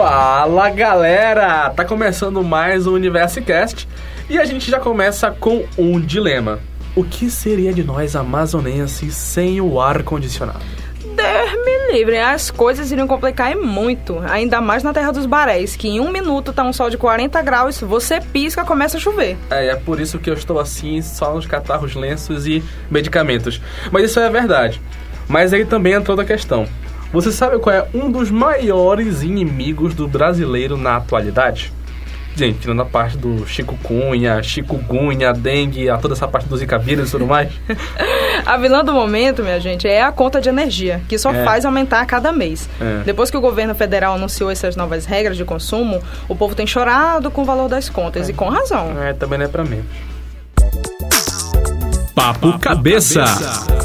Fala galera! Tá começando mais o Universo Cast e a gente já começa com um dilema. O que seria de nós amazonenses sem o ar condicionado? Deus me livre, as coisas iriam complicar muito. Ainda mais na terra dos baréis, que em um minuto tá um sol de 40 graus, você pisca, começa a chover. É, é por isso que eu estou assim, só nos catarros, lenços e medicamentos. Mas isso é verdade. Mas aí também entra outra questão. Você sabe qual é um dos maiores inimigos do brasileiro na atualidade? Gente, tirando a parte do Chico Cunha, Chico Gunha, dengue, a toda essa parte dos Zika vírus e tudo mais. a vilã do momento, minha gente, é a conta de energia, que só é. faz aumentar a cada mês. É. Depois que o governo federal anunciou essas novas regras de consumo, o povo tem chorado com o valor das contas, é. e com razão. É, também não é pra mim. Papo, Papo cabeça. cabeça.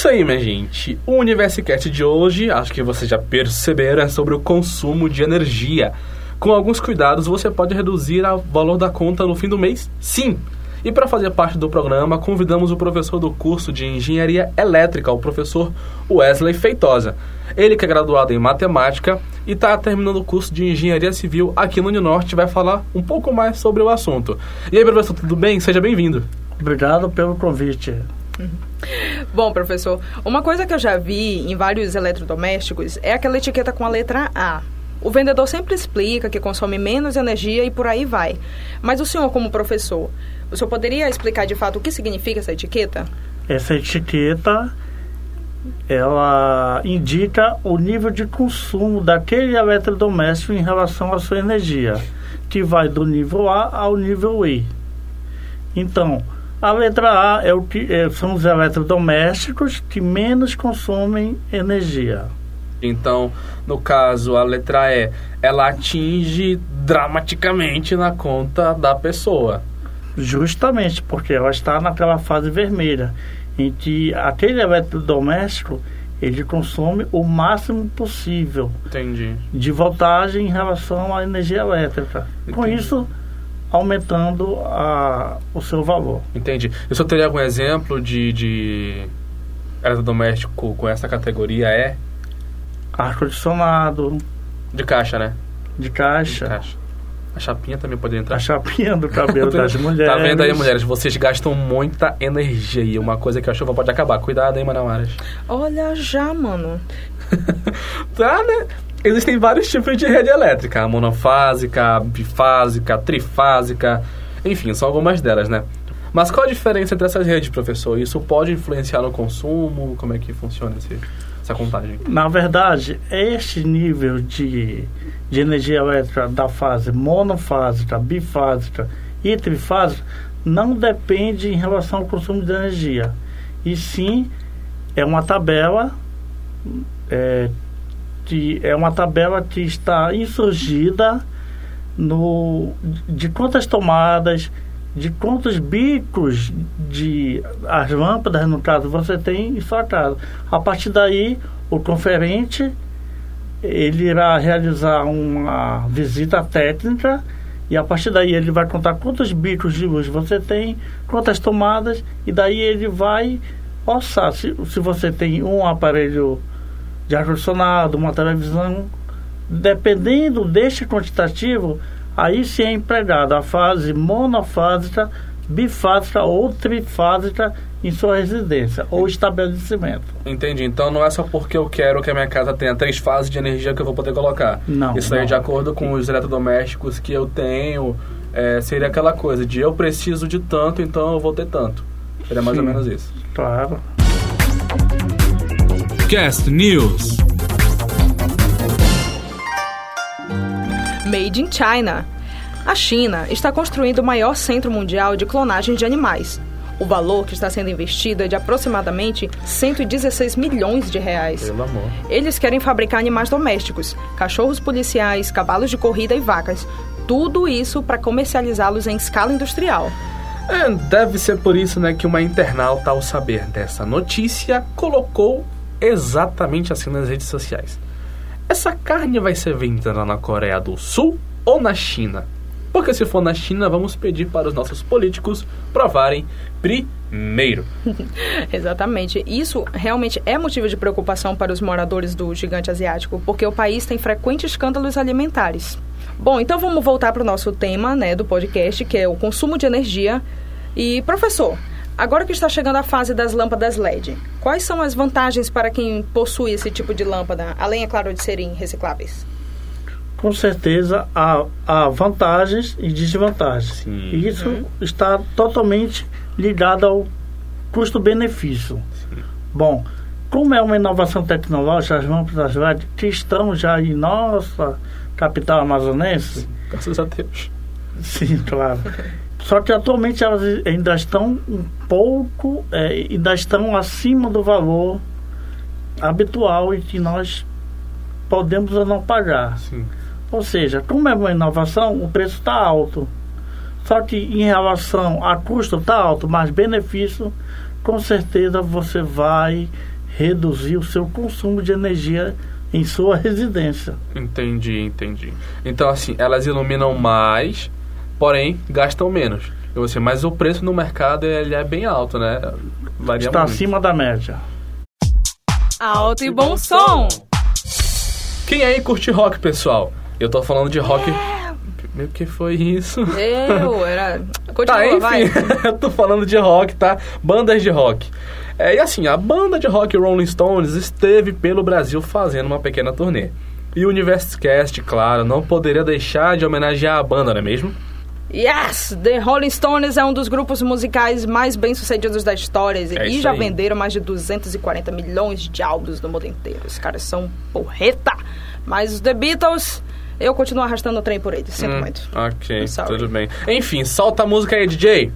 Isso aí, minha gente. O Universicast de hoje, acho que vocês já perceberam, é sobre o consumo de energia. Com alguns cuidados, você pode reduzir o valor da conta no fim do mês? Sim! E para fazer parte do programa, convidamos o professor do curso de Engenharia Elétrica, o professor Wesley Feitosa. Ele que é graduado em Matemática e está terminando o curso de Engenharia Civil aqui no Uninorte, vai falar um pouco mais sobre o assunto. E aí, professor, tudo bem? Seja bem-vindo. Obrigado pelo convite. Bom, professor, uma coisa que eu já vi em vários eletrodomésticos é aquela etiqueta com a letra A. O vendedor sempre explica que consome menos energia e por aí vai. Mas o senhor, como professor, o senhor poderia explicar de fato o que significa essa etiqueta? Essa etiqueta ela indica o nível de consumo daquele eletrodoméstico em relação à sua energia, que vai do nível A ao nível E. Então, a letra A é o que é, são os eletrodomésticos que menos consomem energia. Então, no caso, a letra E, ela atinge dramaticamente na conta da pessoa. Justamente porque ela está naquela fase vermelha, em que aquele eletrodoméstico ele consome o máximo possível Entendi. de voltagem em relação à energia elétrica. Entendi. Com isso, aumentando a, o seu valor. Entendi. Eu só teria algum exemplo de, de eletrodoméstico com essa categoria? É? Ar-condicionado. De caixa, né? De caixa. De caixa. A chapinha também pode entrar. A chapinha do cabelo das mulheres. Tá vendo aí, mulheres? Vocês gastam muita energia e uma coisa que a chuva pode acabar. Cuidado aí, Manamaras. Olha já, mano. tá, né? Existem vários tipos de rede elétrica, monofásica, bifásica, trifásica, enfim, são algumas delas, né? Mas qual a diferença entre essas redes, professor? Isso pode influenciar no consumo? Como é que funciona esse, essa contagem? Na verdade, este nível de, de energia elétrica da fase monofásica, bifásica e trifásica não depende em relação ao consumo de energia. E sim, é uma tabela é, que é uma tabela que está insurgida no, de quantas tomadas, de quantos bicos de as lâmpadas, no caso, você tem em sua casa. A partir daí, o conferente ele irá realizar uma visita técnica e a partir daí ele vai contar quantos bicos de luz você tem, quantas tomadas, e daí ele vai orçar. Se, se você tem um aparelho de ar-condicionado, uma televisão, dependendo deste quantitativo, aí sim é empregada a fase monofásica, bifásica ou trifásica em sua residência ou estabelecimento. Entendi. Então não é só porque eu quero que a minha casa tenha três fases de energia que eu vou poder colocar. Não. Isso aí é de acordo com os eletrodomésticos que eu tenho. É, seria aquela coisa de eu preciso de tanto, então eu vou ter tanto. Seria mais Sim, ou menos isso. Claro. Cast News. Made in China. A China está construindo o maior centro mundial de clonagem de animais. O valor que está sendo investido é de aproximadamente 116 milhões de reais. Pelo amor. Eles querem fabricar animais domésticos, cachorros policiais, cavalos de corrida e vacas. Tudo isso para comercializá-los em escala industrial. É, deve ser por isso né, que uma internauta, ao saber dessa notícia, colocou exatamente assim nas redes sociais. Essa carne vai ser vendida na Coreia do Sul ou na China? Porque se for na China, vamos pedir para os nossos políticos provarem Meiro. Exatamente. Isso realmente é motivo de preocupação para os moradores do gigante asiático, porque o país tem frequentes escândalos alimentares. Bom, então vamos voltar para o nosso tema né, do podcast, que é o consumo de energia. E, professor, agora que está chegando a fase das lâmpadas LED, quais são as vantagens para quem possui esse tipo de lâmpada, além, é claro, de serem recicláveis? Com certeza há, há vantagens e desvantagens. Sim. E isso está totalmente ligado ao custo-benefício. Bom, como é uma inovação tecnológica, as lâmpadas LED que estão já em nossa capital amazonense, Graças a Deus. sim, claro. Só que atualmente elas ainda estão um pouco, é, ainda estão acima do valor habitual e que nós podemos ou não pagar. Sim. Ou seja, como é uma inovação, o preço está alto. Só que em relação a custo está alto, mas benefício, com certeza você vai reduzir o seu consumo de energia em sua residência. Entendi, entendi. Então, assim, elas iluminam mais, porém gastam menos. Eu sei, mas o preço no mercado ele é bem alto, né? Varia Está muito. acima da média. Alto e bom som! Quem aí curte rock, pessoal? Eu tô falando de rock. Meu, que foi isso? Eu, era... Continua, Tá, enfim, vai. eu tô falando de rock, tá? Bandas de rock. É, e assim, a banda de rock Rolling Stones esteve pelo Brasil fazendo uma pequena turnê. E o Universcast, claro, não poderia deixar de homenagear a banda, não é mesmo? Yes! The Rolling Stones é um dos grupos musicais mais bem-sucedidos da história É e já aí. venderam mais de 240 milhões de álbuns no mundo inteiro. Os caras são porreta! Mas os The Beatles, eu continuo arrastando o trem por eles, sinto Hum, muito. Ok, tudo bem. Enfim, solta a música aí, DJ.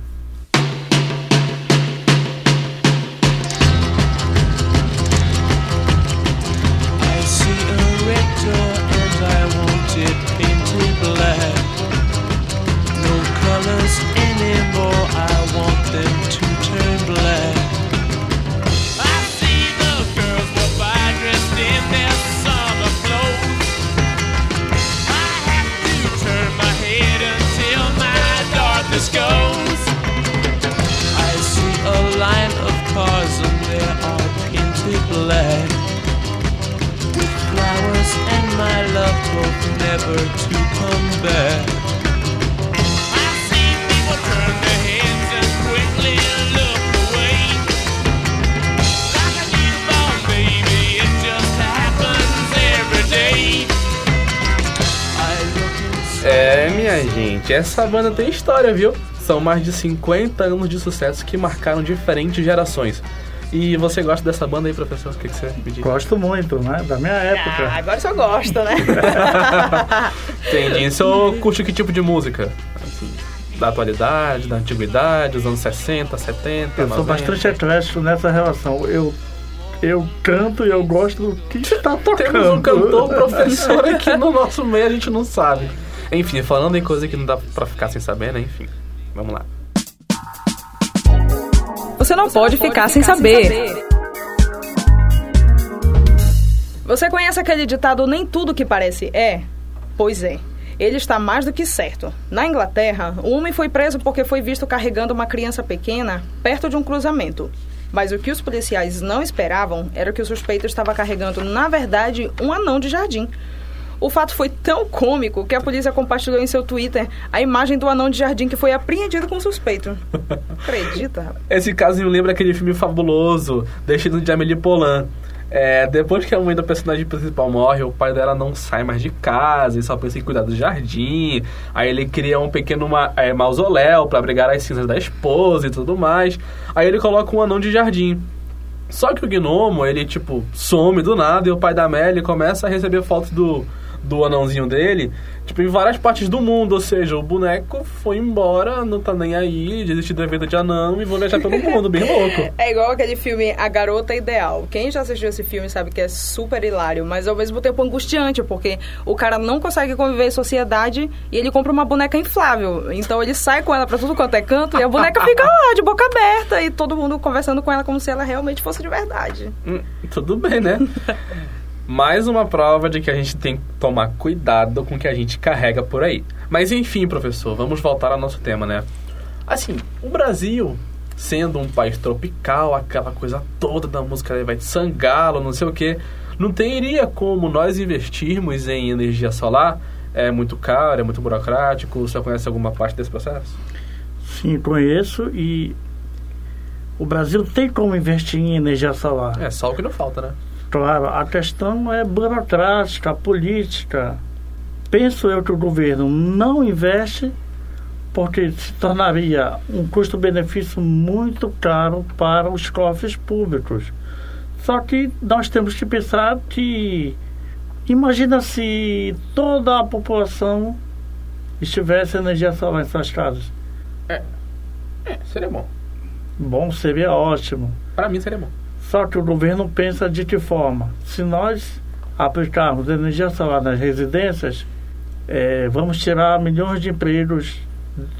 É, minha gente, essa banda tem história, viu? São mais de 50 anos de sucesso que marcaram diferentes gerações. E você gosta dessa banda aí, professor? O que, que você me diz? Gosto muito, né? Da minha época. Ah, agora só gosta, né? Entendi. Você curte que tipo de música? Assim, da atualidade, da antiguidade, dos anos 60, 70, Eu sou 90? bastante eclético nessa relação. Eu, eu canto e eu gosto do que está tocando. Temos um cantor professor aqui no nosso meio, a gente não sabe. Enfim, falando em coisa que não dá pra ficar sem saber, né? Enfim, vamos lá. Você não, pode, ficar, sem saber. Você conhece aquele ditado nem tudo que parece é? Pois é. Ele está mais do que certo. Na Inglaterra, um homem foi preso porque foi visto carregando uma criança pequena perto de um cruzamento. Mas o que os policiais não esperavam era que o suspeito estava carregando, na verdade, um anão de jardim. O fato foi tão cômico que a polícia compartilhou em seu Twitter a imagem do anão de jardim que foi apreendido com suspeito. Acredita, rapaz? Esse caso me lembra aquele filme fabuloso, Destino de Amélie Poulain. É, depois que a mãe da personagem principal morre, o pai dela não sai mais de casa e só pensa em cuidar do jardim. Aí ele cria um pequeno ma é, mausoléu para abrigar as cinzas da esposa e tudo mais. Aí ele coloca um anão de jardim. Só que o gnomo, ele tipo some do nada e o pai da Amélie começa a receber fotos do, do anãozinho dele, tipo, em várias partes do mundo. Ou seja, o boneco foi embora, não tá nem aí, desistiu da vida de anão e vou viajar pelo mundo, bem louco. É igual aquele filme A Garota Ideal. Quem já assistiu esse filme sabe que é super hilário, mas ao mesmo tempo angustiante, porque o cara não consegue conviver em sociedade e ele compra uma boneca inflável. Então ele sai com ela pra tudo quanto é canto e a boneca fica lá, de boca aberta, e todo mundo conversando com ela como se ela realmente fosse de verdade. Hum, tudo bem, né? Mais uma prova de que a gente tem que tomar cuidado com o que a gente carrega por aí. Mas enfim, professor, vamos voltar ao nosso tema, né? Assim, o Brasil sendo um país tropical, aquela coisa toda da música vai de sangalo, não sei o que, não teria como nós investirmos em energia solar? É muito caro, é muito burocrático. Você conhece alguma parte desse processo? Sim, conheço e o Brasil tem como investir em energia solar. É só o que não falta, né? Claro, a questão é burocrática, política. Penso eu que o governo não investe porque se tornaria um custo-benefício muito caro para os cofres públicos. Só que nós temos que pensar que imagina se toda a população estivesse energia solar em suas casas. É, seria bom. Bom, seria ótimo. Para mim seria bom. Só que o governo pensa de que forma? Se nós aplicarmos energia solar nas residências, é, vamos tirar milhões de empregos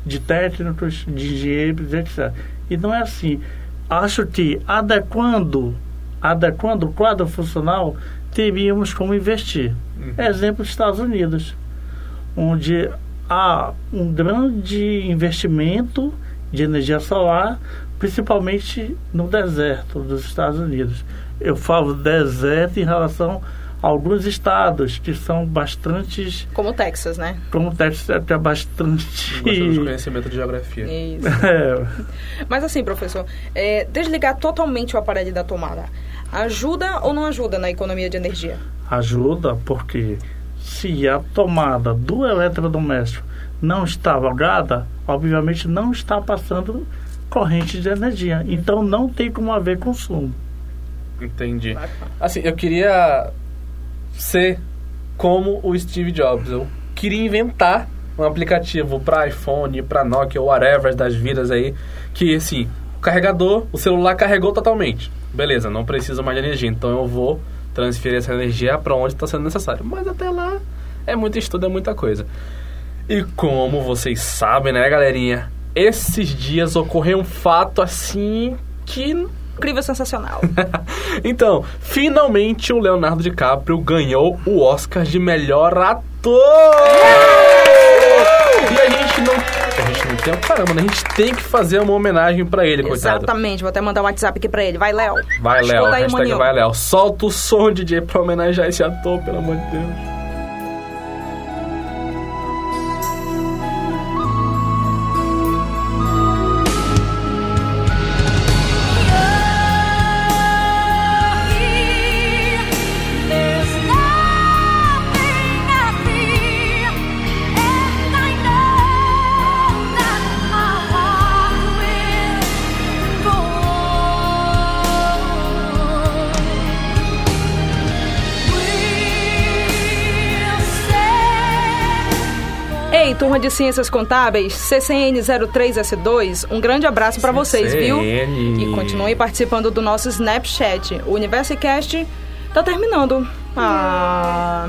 de técnicos, de engenheiros, etc. E não é assim. Acho que adequando, adequando o quadro funcional, teríamos como investir. Exemplo, Estados Unidos, onde há um grande investimento de energia solar, principalmente no deserto dos Estados Unidos. Eu falo deserto em relação a alguns estados que são bastante, Como o Texas, né? como o Texas é até bastante. Gostamos de conhecimento de geografia. Isso. É, Mas assim, professor, é, desligar totalmente o aparelho da tomada ajuda ou não ajuda na economia de energia? ajuda porque se a tomada do eletrodoméstico não está logada, obviamente não está passando corrente de energia. Então não tem como haver consumo. Entendi. Assim, eu queria ser como o Steve Jobs. Eu queria inventar um aplicativo para iPhone, para Nokia, whatever das vidas aí, que assim, o carregador, o celular carregou totalmente. Beleza, não precisa mais de energia, então eu vou transferir essa energia para onde está sendo necessário. Mas até lá é muito estudo, é muita coisa. E como vocês sabem, né, galerinha? Esses dias ocorreu um fato assim que Incrível, sensacional. então, finalmente o Leonardo DiCaprio ganhou o Oscar de melhor ator! E a gente não. A gente não tem. Caramba, né? A gente tem que fazer uma homenagem pra ele, coitado. Exatamente, vou até mandar um WhatsApp aqui pra ele. Vai, Léo. Vai, Léo. Vai, Léo. Solta o som, DJ, pra homenagear esse ator, pelo amor de Deus. Turma de Ciências Contábeis, CCN 03S2, um grande abraço pra vocês, viu? E continuem participando do nosso Snapchat. O Universicast tá terminando. Ah.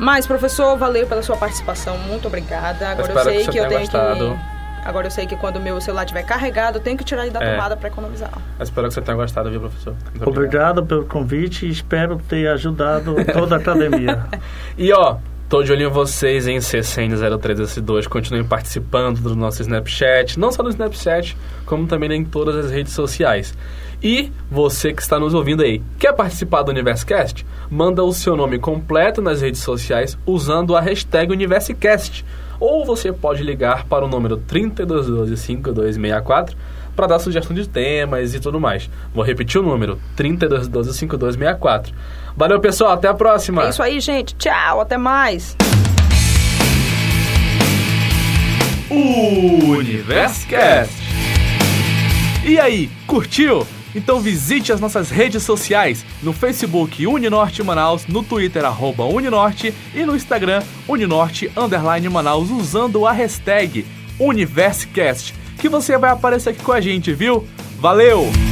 Mas, professor, valeu pela sua participação. Muito obrigada. Agora eu, espero sei que que, eu tenho gostado. que. Agora eu sei que quando o meu celular estiver carregado, eu tenho que tirar ele da É. tomada pra economizar. Eu espero que você tenha gostado, viu, professor? Muito Obrigado pelo convite e espero ter ajudado toda a academia. E ó, tô de olho em vocês em CCN03S2. Continuem participando do nosso Snapchat, não só no Snapchat, como também em todas as redes sociais. E você que está nos ouvindo aí, quer participar do Universecast? Manda o seu nome completo nas redes sociais usando a hashtag Universecast. Ou você pode ligar para o número 3212-5264 para dar sugestão de temas e tudo mais. Vou repetir o número: 3212-5264. Valeu, pessoal. Até a próxima. É isso aí, gente. Tchau, até mais. Universcast. E aí, curtiu? Então visite as nossas redes sociais no Facebook Uninorte Manaus, no Twitter arroba Uninorte e no Instagram Uninorte Underline Manaus usando a hashtag Universcast, que você vai aparecer aqui com a gente, viu? Valeu!